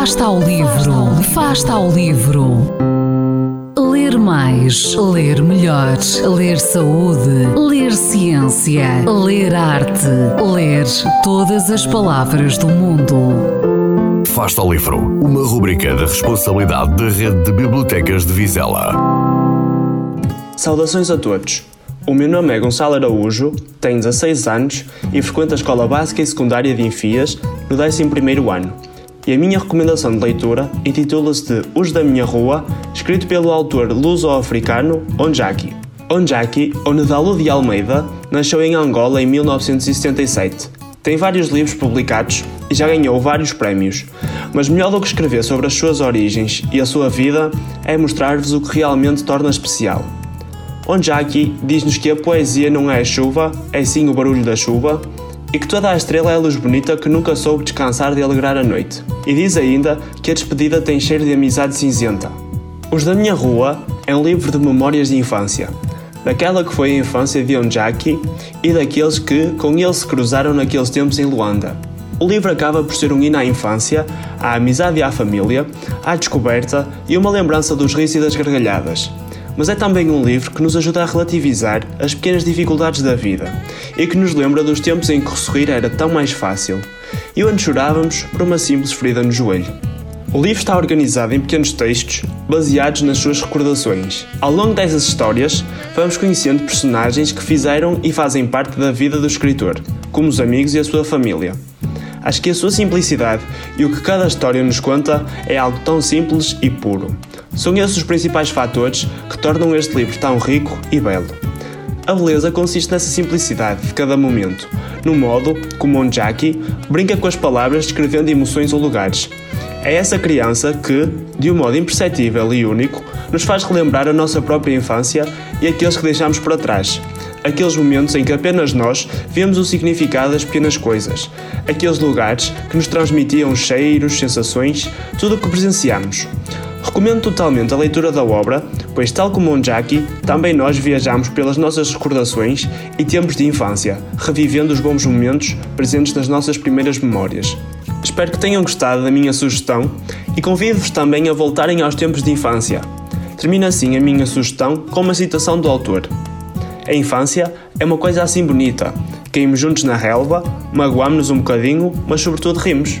Fasta ao livro, fasta ao livro. Ler mais, ler melhor, ler saúde, ler ciência, ler arte, ler todas as palavras do mundo. Fasta ao livro, uma rubrica da responsabilidade da Rede de Bibliotecas de Vizela. Saudações a todos. O meu nome é Gonçalo Araújo, tenho 16 anos e frequento a Escola Básica e Secundária de Enfias no 11º ano. E a minha recomendação de leitura intitula-se de Os da Minha Rua, escrito pelo autor luso-africano Onjaki. Onjaki, ou Nedalo de Almeida, nasceu em Angola em 1977. Tem vários livros publicados e já ganhou vários prémios, mas melhor do que escrever sobre as suas origens e a sua vida é mostrar-vos o que realmente torna especial onde aqui diz-nos que a poesia não é a chuva, é sim o barulho da chuva, e que toda a estrela é a luz bonita que nunca soube descansar de alegrar a noite. E diz ainda que a despedida tem cheiro de amizade cinzenta. Os da Minha Rua é um livro de memórias de infância, daquela que foi a infância de Onjaki e daqueles que com ele se cruzaram naqueles tempos em Luanda. O livro acaba por ser um hino à infância, à amizade e à família, à descoberta e uma lembrança dos risos e das gargalhadas mas é também um livro que nos ajuda a relativizar as pequenas dificuldades da vida e que nos lembra dos tempos em que sorrir era tão mais fácil e onde chorávamos por uma simples ferida no joelho. O livro está organizado em pequenos textos baseados nas suas recordações. Ao longo dessas histórias, vamos conhecendo personagens que fizeram e fazem parte da vida do escritor, como os amigos e a sua família. Acho que a sua simplicidade e o que cada história nos conta é algo tão simples e puro. São esses os principais fatores que tornam este livro tão rico e belo. A beleza consiste nessa simplicidade de cada momento, no modo como Onjaki brinca com as palavras descrevendo emoções ou lugares. É essa criança que, de um modo imperceptível e único, nos faz relembrar a nossa própria infância e aqueles que deixamos para trás. Aqueles momentos em que apenas nós vemos o significado das pequenas coisas. Aqueles lugares que nos transmitiam cheiros, sensações, tudo o que presenciamos. Recomendo totalmente a leitura da obra, pois, tal como Onjaki, também nós viajamos pelas nossas recordações e tempos de infância, revivendo os bons momentos presentes nas nossas primeiras memórias. Espero que tenham gostado da minha sugestão e convido-vos também a voltarem aos tempos de infância. Termino assim a minha sugestão com uma citação do autor. A infância é uma coisa assim bonita. Caímos juntos na relva, magoámos-nos um bocadinho, mas sobretudo rimos.